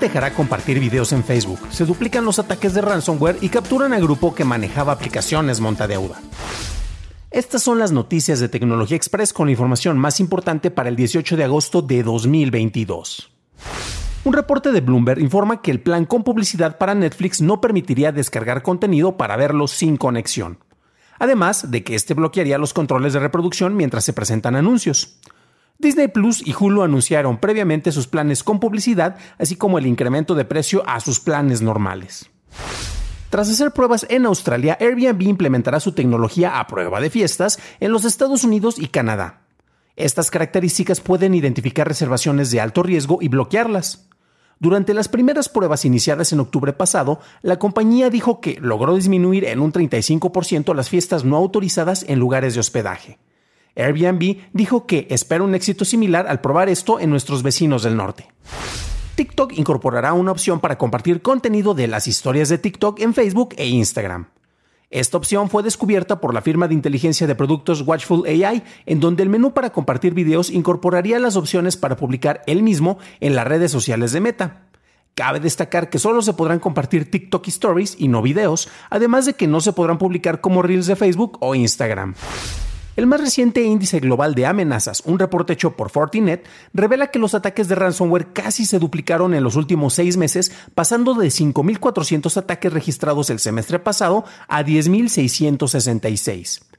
Dejará compartir videos en Facebook, se duplican los ataques de ransomware y capturan a grupo que manejaba aplicaciones montadeuda. Estas son las noticias de Tecnología Express con la información más importante para el 18 de agosto de 2022. Un reporte de Bloomberg informa que el plan con publicidad para Netflix no permitiría descargar contenido para verlo sin conexión. Además de que este bloquearía los controles de reproducción mientras se presentan anuncios. Disney Plus y Hulu anunciaron previamente sus planes con publicidad, así como el incremento de precio a sus planes normales. Tras hacer pruebas en Australia, Airbnb implementará su tecnología a prueba de fiestas en los Estados Unidos y Canadá. Estas características pueden identificar reservaciones de alto riesgo y bloquearlas. Durante las primeras pruebas iniciadas en octubre pasado, la compañía dijo que logró disminuir en un 35% las fiestas no autorizadas en lugares de hospedaje. Airbnb dijo que espera un éxito similar al probar esto en nuestros vecinos del norte. TikTok incorporará una opción para compartir contenido de las historias de TikTok en Facebook e Instagram. Esta opción fue descubierta por la firma de inteligencia de productos Watchful AI, en donde el menú para compartir videos incorporaría las opciones para publicar el mismo en las redes sociales de Meta. Cabe destacar que solo se podrán compartir TikTok Stories y no videos, además de que no se podrán publicar como Reels de Facebook o Instagram. El más reciente índice global de amenazas, un reporte hecho por Fortinet, revela que los ataques de ransomware casi se duplicaron en los últimos seis meses, pasando de 5.400 ataques registrados el semestre pasado a 10.666.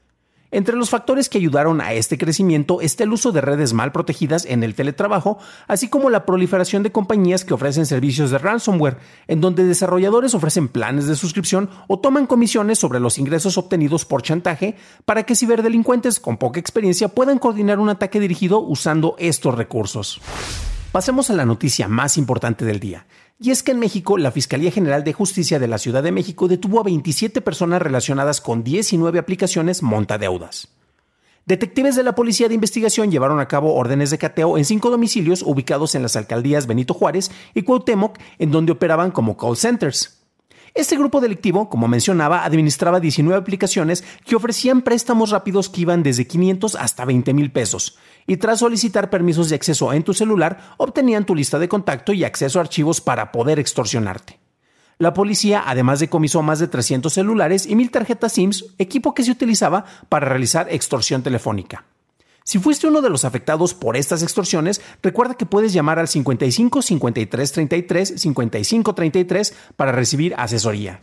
Entre los factores que ayudaron a este crecimiento está el uso de redes mal protegidas en el teletrabajo, así como la proliferación de compañías que ofrecen servicios de ransomware, en donde desarrolladores ofrecen planes de suscripción o toman comisiones sobre los ingresos obtenidos por chantaje para que ciberdelincuentes con poca experiencia puedan coordinar un ataque dirigido usando estos recursos. Pasemos a la noticia más importante del día. Y es que en México, la Fiscalía General de Justicia de la Ciudad de México detuvo a 27 personas relacionadas con 19 aplicaciones montadeudas. Detectives de la Policía de Investigación llevaron a cabo órdenes de cateo en cinco domicilios ubicados en las alcaldías Benito Juárez y Cuauhtémoc, en donde operaban como call centers. Este grupo delictivo, como mencionaba, administraba 19 aplicaciones que ofrecían préstamos rápidos que iban desde 500 hasta 20 mil pesos, y tras solicitar permisos de acceso en tu celular, obtenían tu lista de contacto y acceso a archivos para poder extorsionarte. La policía además decomisó más de 300 celulares y mil tarjetas SIMS, equipo que se utilizaba para realizar extorsión telefónica. Si fuiste uno de los afectados por estas extorsiones, recuerda que puedes llamar al 55 53 33 55 33 para recibir asesoría.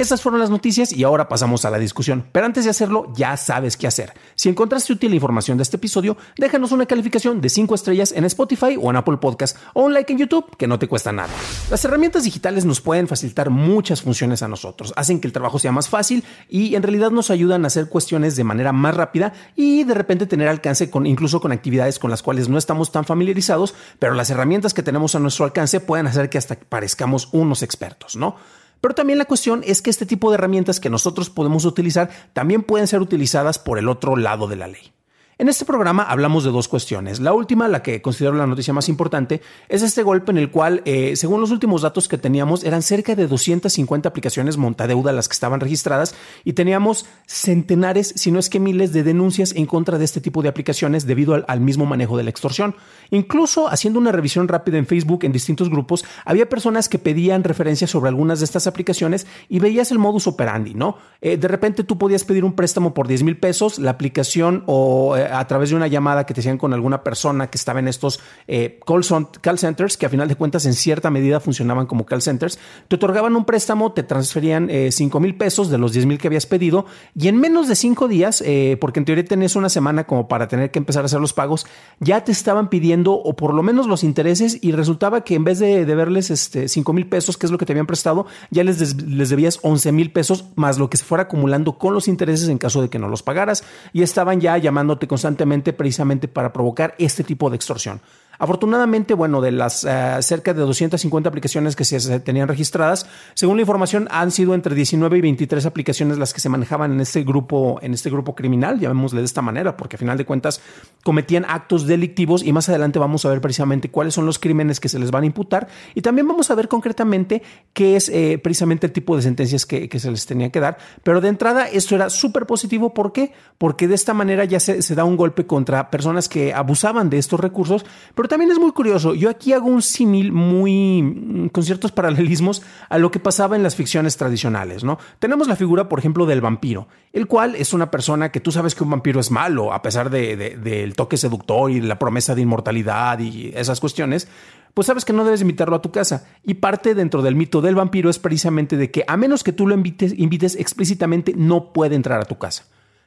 Estas fueron las noticias y ahora pasamos a la discusión. Pero antes de hacerlo, ya sabes qué hacer. Si encontraste útil la información de este episodio, déjanos una calificación de 5 estrellas en Spotify o en Apple Podcast o un like en YouTube, que no te cuesta nada. Las herramientas digitales nos pueden facilitar muchas funciones a nosotros, hacen que el trabajo sea más fácil y en realidad nos ayudan a hacer cuestiones de manera más rápida y de repente tener alcance con incluso con actividades con las cuales no estamos tan familiarizados, pero las herramientas que tenemos a nuestro alcance pueden hacer que hasta parezcamos unos expertos, ¿no? Pero también la cuestión es que este tipo de herramientas que nosotros podemos utilizar también pueden ser utilizadas por el otro lado de la ley. En este programa hablamos de dos cuestiones. La última, la que considero la noticia más importante, es este golpe en el cual, eh, según los últimos datos que teníamos, eran cerca de 250 aplicaciones montadeuda las que estaban registradas y teníamos centenares, si no es que miles, de denuncias en contra de este tipo de aplicaciones debido al, mismo manejo de la extorsión. Incluso haciendo una revisión rápida en Facebook en distintos grupos, había personas que pedían referencias sobre algunas de estas aplicaciones y veías el modus operandi, ¿no? Eh, de repente tú podías pedir un préstamo por 10 mil pesos, la aplicación o eh, a través de una llamada que te hacían con alguna persona que estaba en estos eh, call, centers, que a final de cuentas en cierta medida funcionaban como call centers, te otorgaban un préstamo, te transferían eh, 5 mil pesos de los 10 mil que habías pedido y en menos de 5 días, eh, porque en teoría tenés una semana como para tener que empezar a hacer los pagos, ya te estaban pidiendo o por lo menos los intereses y resultaba que en vez de deberles este, 5 mil pesos, que es lo que te habían prestado, ya les, les debías 11 mil pesos más lo que se fuera acumulando con los intereses en caso de que no los pagaras y estaban ya llamándote constantemente precisamente para provocar este tipo de extorsión. Afortunadamente, bueno, de las eh, cerca de 250 aplicaciones que se tenían registradas, según la información, han sido entre 19 y 23 aplicaciones las que se manejaban en este grupo, en este grupo criminal, llamémosle de esta manera, porque a final de cuentas cometían actos delictivos y más adelante vamos a ver precisamente cuáles son los crímenes que se les van a imputar y también vamos a ver concretamente qué es eh, precisamente el tipo de sentencias que, se les tenía que dar. Pero de entrada, esto era súper positivo. ¿Por qué? Porque de esta manera ya se, se da un golpe contra personas que abusaban de estos recursos, pero también es muy curioso. Yo aquí hago un símil muy mm, con ciertos paralelismos a lo que pasaba en las ficciones tradicionales, ¿no? Tenemos la figura, por ejemplo, del vampiro, el cual es una persona que tú sabes que un vampiro es malo, a pesar del de, toque seductor y la promesa de inmortalidad y esas cuestiones, pues sabes que no debes invitarlo a tu casa. Y parte dentro del mito del vampiro es precisamente de que a menos que tú lo invites, invites explícitamente, no puede entrar a tu casa.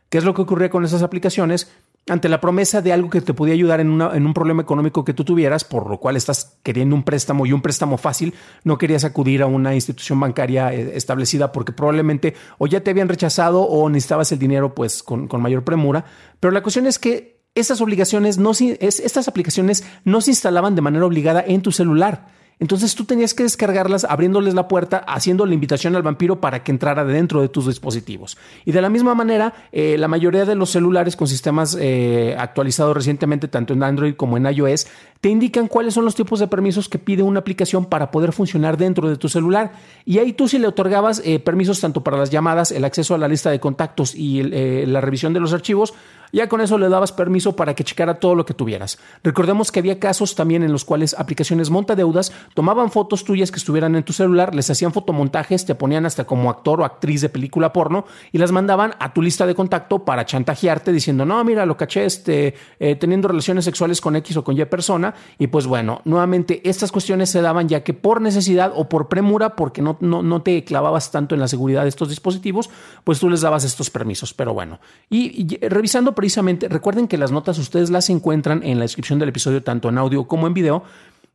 ¿Qué es lo que ocurría con esas aplicaciones? Ante la promesa de algo que te podía ayudar en, en, un problema económico que tú tuvieras, por lo cual estás queriendo un préstamo y un préstamo fácil, no querías acudir a una institución bancaria eh, establecida porque probablemente o ya te habían rechazado o necesitabas el dinero pues con, con mayor premura. Pero la cuestión es que esas obligaciones no, estas aplicaciones no se instalaban de manera obligada en tu celular entonces tú tenías que descargarlas abriéndoles la puerta, haciendo la invitación al vampiro para que entrara dentro de tus dispositivos. Y de la misma manera, eh, la mayoría de los celulares con sistemas eh, actualizados recientemente, tanto en Android como en iOS, te indican cuáles son los tipos de permisos que pide una aplicación para poder funcionar dentro de tu celular. Y ahí tú si le otorgabas eh, permisos tanto para las llamadas, el acceso a la lista de contactos y la revisión de los archivos, ya con eso le dabas permiso para que checara todo lo que tuvieras. Recordemos que había casos también en los cuales aplicaciones montadeudas tomaban fotos tuyas que estuvieran en tu celular, les hacían fotomontajes, te ponían hasta como actor o actriz de película porno y las mandaban a tu lista de contacto para chantajearte diciendo, no, mira, lo caché este, eh, teniendo relaciones sexuales con X o con Y persona. Y pues bueno, nuevamente estas cuestiones se daban ya que por necesidad o por premura, porque no, no, no te clavabas tanto en la seguridad de estos dispositivos, pues tú les dabas estos permisos. Pero bueno, y, y revisando precisamente, recuerden que las notas ustedes las encuentran en la descripción del episodio, tanto en audio como en video.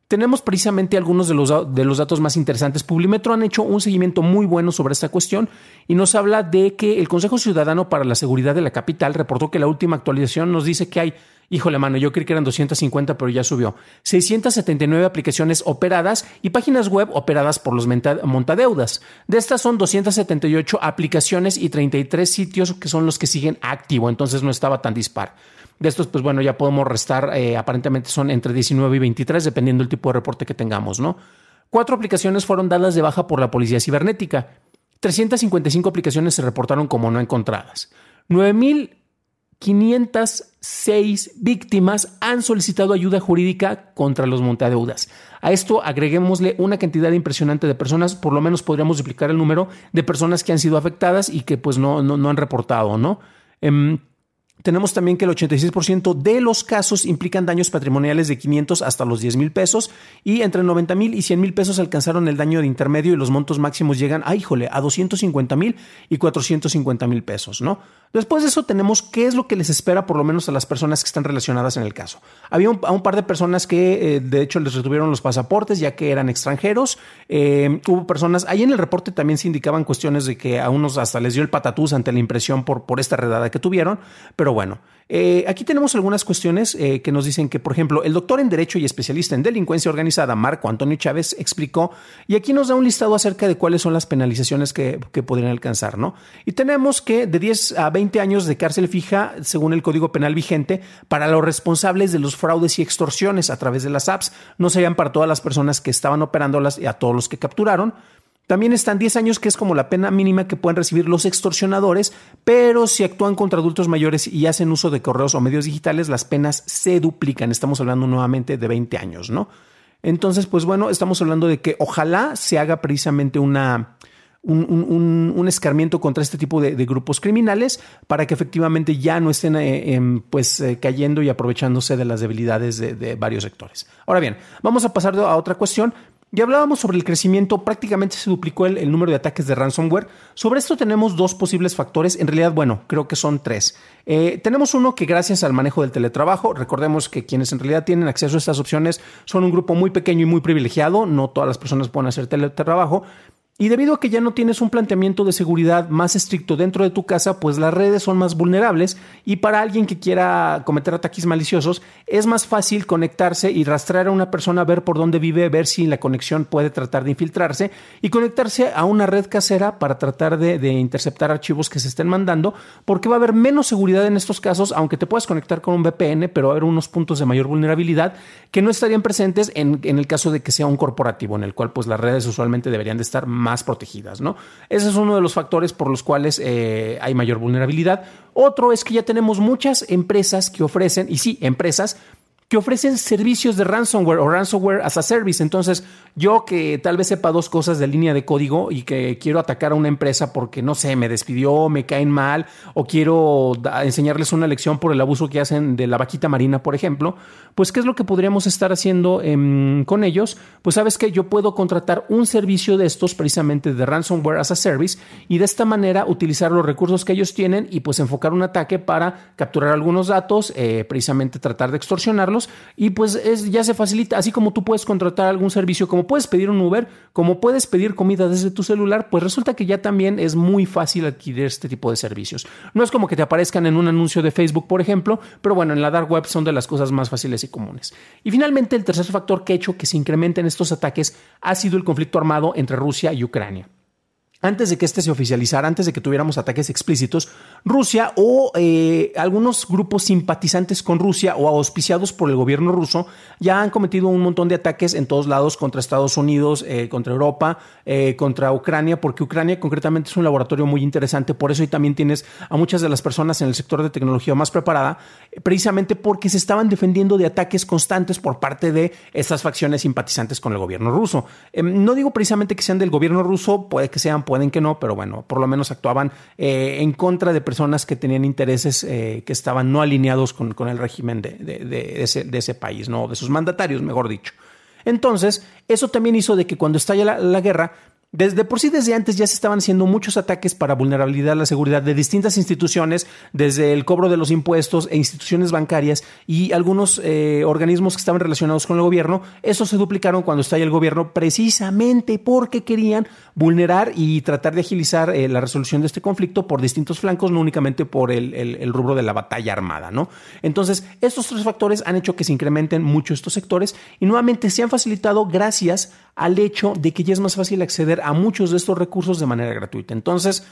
Tenemos precisamente algunos de los, de los datos más interesantes. Publimetro han hecho un seguimiento muy bueno sobre esta cuestión y nos habla de que el Consejo Ciudadano para la Seguridad de la Capital reportó que la última actualización nos dice que hay Híjole, mano, yo creí que eran 250, pero ya subió. 679 aplicaciones operadas y páginas web operadas por los montadeudas. De estas son 278 aplicaciones y 33 sitios que son los que siguen activo, entonces no estaba tan dispar. De estos, pues bueno, ya podemos restar, eh, aparentemente son entre 19 y 23, dependiendo del tipo de reporte que tengamos, ¿no? Cuatro aplicaciones fueron dadas de baja por la policía cibernética. 355 aplicaciones se reportaron como no encontradas. 9000 506 víctimas han solicitado ayuda jurídica contra los montadeudas. A esto agreguémosle una cantidad impresionante de personas, por lo menos podríamos duplicar el número de personas que han sido afectadas y que pues no, no, han reportado, ¿no? Em, tenemos también que el 86% de los casos implican daños patrimoniales de 500 hasta los 10 mil pesos y entre 90 mil y 100 mil pesos alcanzaron el daño de intermedio y los montos máximos llegan, a, híjole, a 250 mil y 450 mil pesos, ¿no? Después de eso tenemos qué es lo que les espera por lo menos a las personas que están relacionadas en el caso. Había un, un par de personas que eh, de hecho les retuvieron los pasaportes ya que eran extranjeros. Eh, hubo personas, ahí en el reporte también se indicaban cuestiones de que a unos hasta les dio el patatús ante la impresión por, por esta redada que tuvieron, pero bueno. Eh, aquí tenemos algunas cuestiones eh, que nos dicen que, por ejemplo, el doctor en Derecho y especialista en delincuencia organizada, Marco Antonio Chávez, explicó, y aquí nos da un listado acerca de cuáles son las penalizaciones que, podrían alcanzar, ¿no? Y tenemos que de 10 a 20 años de cárcel fija, según el Código Penal vigente, para los responsables de los fraudes y extorsiones a través de las apps, no serían para todas las personas que estaban operándolas y a todos los que capturaron, también están 10 años, que es como la pena mínima que pueden recibir los extorsionadores, pero si actúan contra adultos mayores y hacen uso de correos o medios digitales, las penas se duplican. Estamos hablando nuevamente de 20 años, ¿no? Entonces, pues bueno, estamos hablando de que ojalá se haga precisamente una, un, escarmiento contra este tipo de, grupos criminales para que efectivamente ya no estén eh, em, pues, eh, cayendo y aprovechándose de las debilidades de, varios sectores. Ahora bien, vamos a pasar a otra cuestión. Ya hablábamos sobre el crecimiento, prácticamente se duplicó el, número de ataques de ransomware. Sobre esto tenemos dos posibles factores, en realidad, bueno, creo que son tres. Eh, tenemos uno que gracias al manejo del teletrabajo, recordemos que quienes en realidad tienen acceso a estas opciones son un grupo muy pequeño y muy privilegiado, no todas las personas pueden hacer teletrabajo, y debido a que ya no tienes un planteamiento de seguridad más estricto dentro de tu casa, pues las redes son más vulnerables y para alguien que quiera cometer ataques maliciosos es más fácil conectarse y rastrear a una persona, ver por dónde vive, ver si la conexión puede tratar de infiltrarse y conectarse a una red casera para tratar de, interceptar archivos que se estén mandando, porque va a haber menos seguridad en estos casos, aunque te puedas conectar con un VPN, pero va a haber unos puntos de mayor vulnerabilidad que no estarían presentes en, en el caso de que sea un corporativo, en el cual pues las redes usualmente deberían de estar más más protegidas, ¿no? Ese es uno de los factores por los cuales eh, hay mayor vulnerabilidad. Otro es que ya tenemos muchas empresas que ofrecen, y sí, empresas que ofrecen servicios de ransomware o ransomware as a service. Entonces, yo que tal vez sepa dos cosas de línea de código y que quiero atacar a una empresa porque, no sé, me despidió, me caen mal o quiero enseñarles una lección por el abuso que hacen de la vaquita marina, por ejemplo, pues, ¿qué es lo que podríamos estar haciendo em, con ellos? Pues, sabes que yo puedo contratar un servicio de estos precisamente de ransomware as a service y de esta manera utilizar los recursos que ellos tienen y pues enfocar un ataque para capturar algunos datos, eh, precisamente tratar de extorsionarlos y pues es, ya se facilita, así como tú puedes contratar algún servicio, como puedes pedir un Uber, como puedes pedir comida desde tu celular, pues resulta que ya también es muy fácil adquirir este tipo de servicios. No es como que te aparezcan en un anuncio de Facebook, por ejemplo, pero bueno, en la dark web son de las cosas más fáciles y comunes. Y finalmente, el tercer factor que ha hecho que se incrementen estos ataques ha sido el conflicto armado entre Rusia y Ucrania antes de que este se oficializara, antes de que tuviéramos ataques explícitos, Rusia o eh, algunos grupos simpatizantes con Rusia o auspiciados por el gobierno ruso ya han cometido un montón de ataques en todos lados contra Estados Unidos, eh, contra Europa, eh, contra Ucrania, porque Ucrania concretamente es un laboratorio muy interesante, por eso ahí también tienes a muchas de las personas en el sector de tecnología más preparada, precisamente porque se estaban defendiendo de ataques constantes por parte de estas facciones simpatizantes con el gobierno ruso. Em, no digo precisamente que sean del gobierno ruso, puede que sean pueden que no, pero bueno, por lo menos actuaban eh, en contra de personas que tenían intereses eh, que estaban no alineados con, el régimen de, ese, país, ¿no? de sus mandatarios, mejor dicho. Entonces, eso también hizo de que cuando estalla la guerra, desde por sí, desde antes ya se estaban haciendo muchos ataques para vulnerabilidad a la seguridad de distintas instituciones, desde el cobro de los impuestos e instituciones bancarias y algunos eh, organismos que estaban relacionados con el gobierno. Esos se duplicaron cuando estalla el gobierno precisamente porque querían vulnerar y tratar de agilizar eh, la resolución de este conflicto por distintos flancos, no únicamente por el, rubro de la batalla armada. ¿no? Entonces, estos tres factores han hecho que se incrementen mucho estos sectores y nuevamente se han facilitado gracias al hecho de que ya es más fácil acceder a muchos de estos recursos de manera gratuita. Entonces,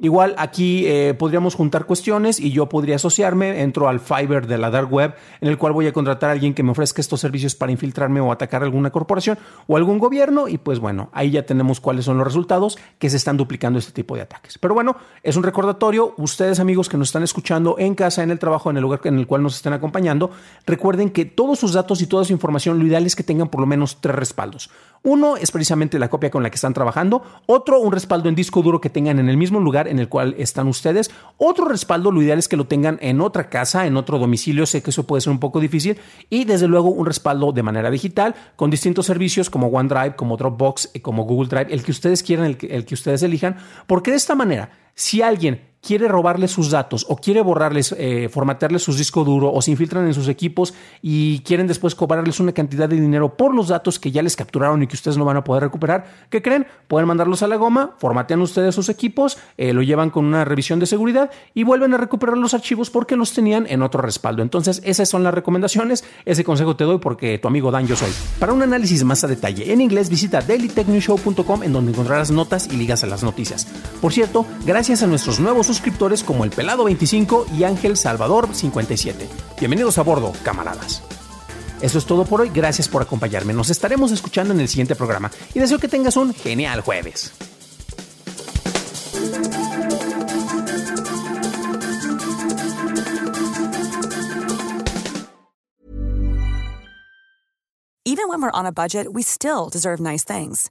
Igual aquí eh, podríamos juntar cuestiones y yo podría asociarme, entro al Fiverr de la Dark Web, en el cual voy a contratar a alguien que me ofrezca estos servicios para infiltrarme o atacar alguna corporación o algún gobierno y pues bueno, ahí ya tenemos cuáles son los resultados que se están duplicando este tipo de ataques. Pero bueno, es un recordatorio, ustedes amigos que nos están escuchando en casa, en el trabajo, en el lugar en el cual nos estén acompañando, recuerden que todos sus datos y toda su información, lo ideal es que tengan por lo menos tres respaldos. Uno es precisamente la copia con la que están trabajando, otro un respaldo en disco duro que tengan en el mismo lugar en el cual están ustedes, otro respaldo lo ideal es que lo tengan en otra casa, en otro domicilio, sé que eso puede ser un poco difícil, y desde luego un respaldo de manera digital con distintos servicios como OneDrive, como Dropbox, como Google Drive, el que ustedes quieran, el que, el que ustedes elijan, porque de esta manera, si alguien quiere robarles sus datos o quiere borrarles, eh, formatearles sus discos duro o se infiltran en sus equipos y quieren después cobrarles una cantidad de dinero por los datos que ya les capturaron y que ustedes no van a poder recuperar, ¿qué creen? Pueden mandarlos a la goma, formatean ustedes sus equipos, eh, lo llevan con una revisión de seguridad y vuelven a recuperar los archivos porque los tenían en otro respaldo. Entonces, esas son las recomendaciones, ese consejo te doy porque tu amigo Dan yo soy. Para un análisis más a detalle en inglés, visita dailytechnewshow.com en donde encontrarás notas y ligas a las noticias. Por cierto, gracias a nuestros nuevos suscriptores como el Pelado 25 y Ángel Salvador 57. Bienvenidos a bordo, camaradas. Eso es todo por hoy, gracias por acompañarme. Nos estaremos escuchando en el siguiente programa y deseo que tengas un genial jueves. Even when we're on a budget, we still deserve nice things.